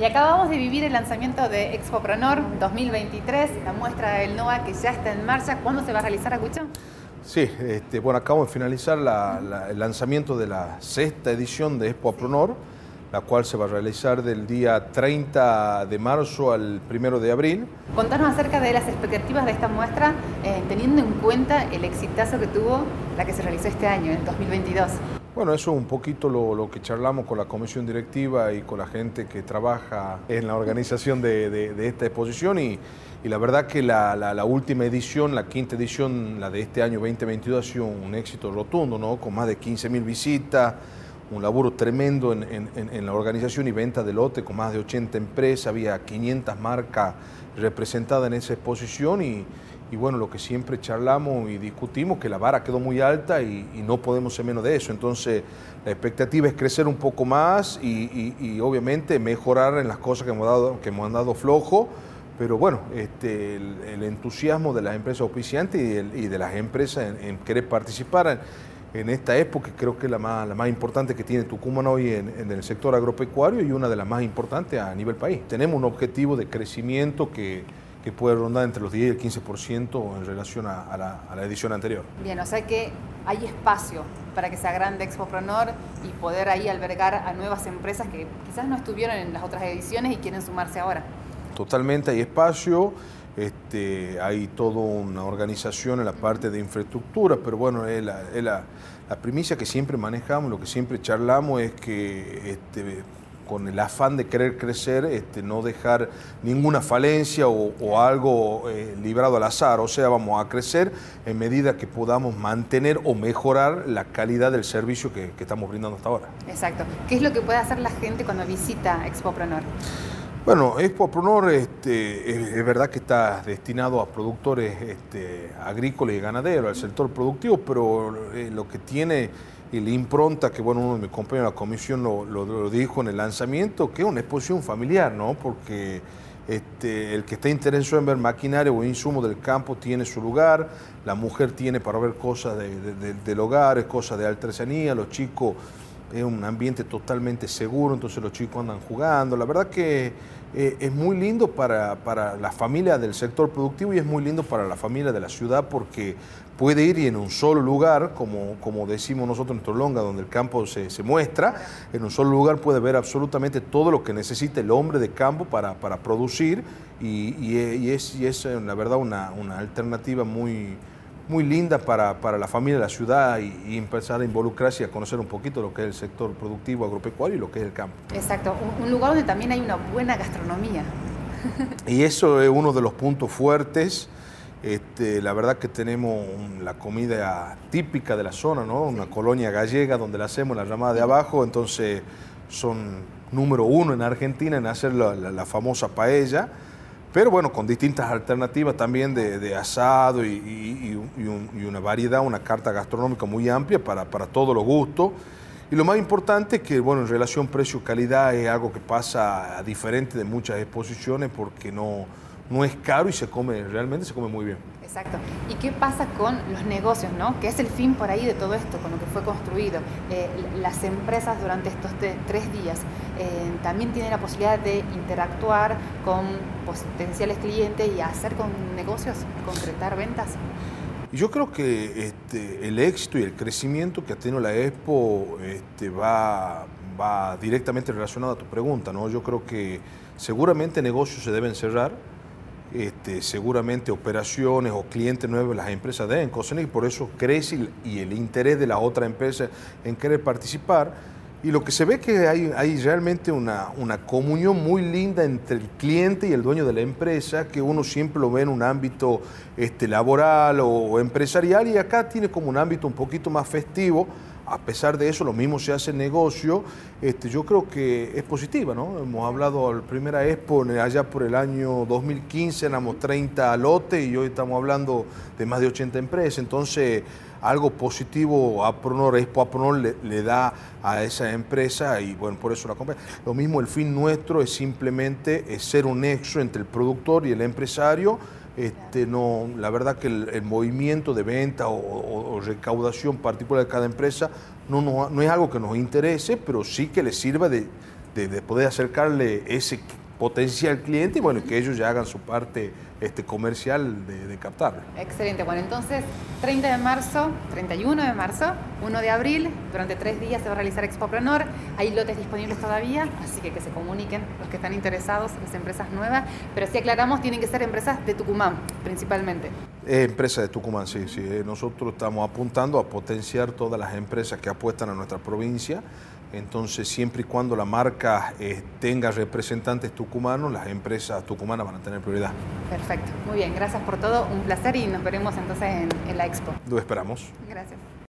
Y acabamos de vivir el lanzamiento de Expo Pronor 2023, la muestra del NOA que ya está en marcha. ¿Cuándo se va a realizar, Acucho? Sí, este, bueno, acabamos de finalizar el lanzamiento de la sexta edición de Expo Pronor, la cual se va a realizar del día 30 de marzo al 1 de abril. Contanos acerca de las expectativas de esta muestra, eh, teniendo en cuenta el exitazo que tuvo la que se realizó este año, en 2022. Bueno, eso es un poquito lo, que charlamos con la comisión directiva y con la gente que trabaja en la organización de, esta exposición y, la verdad que la, última edición, la quinta edición, la de este año 2022 ha sido un éxito rotundo, ¿no? Con más de 15.000 visitas, un laburo tremendo en, en, la organización y venta de lote con más de 80 empresas, había 500 marcas representadas en esa exposición y y bueno, lo que siempre charlamos y discutimos, que la vara quedó muy alta y, no podemos ser menos de eso. Entonces, la expectativa es crecer un poco más y, obviamente mejorar en las cosas que hemos, dado, que hemos andado flojo, pero bueno, este, el, entusiasmo de las empresas auspiciantes y, de las empresas en, querer participar en, esta época, creo que es la más, la más importante que tiene Tucumán hoy en, en el sector agropecuario y una de las más importantes a nivel país. Tenemos un objetivo de crecimiento que que puede rondar entre los 10 y el 15% en relación a, la, edición anterior. Bien, o sea que hay espacio para que se agrande Expo Pronor y poder ahí albergar a nuevas empresas que quizás no estuvieron en las otras ediciones y quieren sumarse ahora. Totalmente hay espacio. Este, hay toda una organización en la parte de infraestructura, pero bueno, es la, la primicia que siempre manejamos, lo que siempre charlamos es que este, con el afán de querer crecer, este, no dejar ninguna falencia o, algo eh, librado al azar. O sea, vamos a crecer en medida que podamos mantener o mejorar la calidad del servicio que, estamos brindando hasta ahora. Exacto. ¿Qué es lo que puede hacer la gente cuando visita Expo Pronor? Bueno, Expo Pronor este, es, verdad que está destinado a productores este, agrícolas y ganaderos, al sector productivo, pero eh, lo que tiene y la impronta que, bueno, uno de mis compañeros de la comisión lo, dijo en el lanzamiento, que es una exposición familiar, ¿no? Porque este, el que está interesado en ver maquinaria o insumos del campo tiene su lugar, la mujer tiene para ver cosas del hogar, cosas de artesanía, los chicos, es un ambiente totalmente seguro, entonces los chicos andan jugando. La verdad que eh, es muy lindo para, para, la familia del sector productivo y es muy lindo para la familia de la ciudad porque puede ir y en un solo lugar, como, como decimos nosotros en Torlonga, donde el campo se, muestra, en un solo lugar puede ver absolutamente todo lo que necesita el hombre de campo para, producir y, es, y es, la verdad una, una alternativa muy, muy linda para, la familia de la ciudad y, empezar a involucrarse y a conocer un poquito lo que es el sector productivo agropecuario y lo que es el campo. Exacto, un, lugar donde también hay una buena gastronomía. Y eso es uno de los puntos fuertes. Este, la verdad que tenemos la comida típica de la zona, ¿no? Una colonia gallega donde la hacemos, la llamada de abajo, entonces son número uno en Argentina en hacer la famosa paella pero bueno, con distintas alternativas también de, asado y, una variedad, una carta gastronómica muy amplia para, para todos los gustos. Y lo más importante es que, bueno, en relación precio-calidad es algo que pasa diferente de muchas exposiciones porque no, no es caro y se come, realmente se come muy bien. Exacto. ¿Y qué pasa con los negocios, no? Que es el fin por ahí de todo esto, con lo que fue construido. Eh, las empresas durante estos tres días eh, también tienen la posibilidad de interactuar con potenciales clientes y hacer con negocios, concretar ventas. Yo creo que este, el éxito y el crecimiento que ha tenido la Expo este, va, va directamente relacionado a tu pregunta, ¿no? Yo creo que seguramente negocios se deben cerrar, este, seguramente operaciones o clientes nuevos las empresas deben y por eso crece y el interés de la otra empresa en querer participar. Y lo que se ve que hay, hay realmente una, una, comunión muy linda entre el cliente y el dueño de la empresa, que uno siempre lo ve en un ámbito este, laboral o empresarial, y acá tiene como un ámbito un poquito más festivo, a pesar de eso, lo mismo se hace negocio, este, yo creo que es positiva, ¿no? Hemos hablado la primera Expo allá por el año 2015, éramos 30 lotes y hoy estamos hablando de más de 80 empresas, entonces algo positivo a Pronor, Expo a Pronor le, da a esa empresa y bueno, por eso la compra. Lo mismo, el fin nuestro es simplemente ser un nexo entre el productor y el empresario este, no, la verdad que el, movimiento de venta o, recaudación particular de cada empresa no, no, es algo que nos interese, pero sí que le sirva de, de, poder acercarle ese potencial cliente y bueno, que ellos ya hagan su parte este, comercial de, captarlo. Excelente, bueno, entonces 30 de marzo, 31 de marzo, 1 de abril, durante tres días se va a realizar Expo Planor, hay lotes disponibles todavía, así que que se comuniquen los que están interesados, las empresas nuevas, pero si aclaramos, tienen que ser empresas de Tucumán principalmente. empresa de Tucumán, sí, sí, eh, nosotros estamos apuntando a potenciar todas las empresas que apuestan a nuestra provincia, entonces, siempre y cuando la marca eh, tenga representantes tucumanos, las empresas tucumanas van a tener prioridad. Perfecto, muy bien, gracias por todo, un placer y nos veremos entonces en, en la expo. Lo esperamos. Gracias.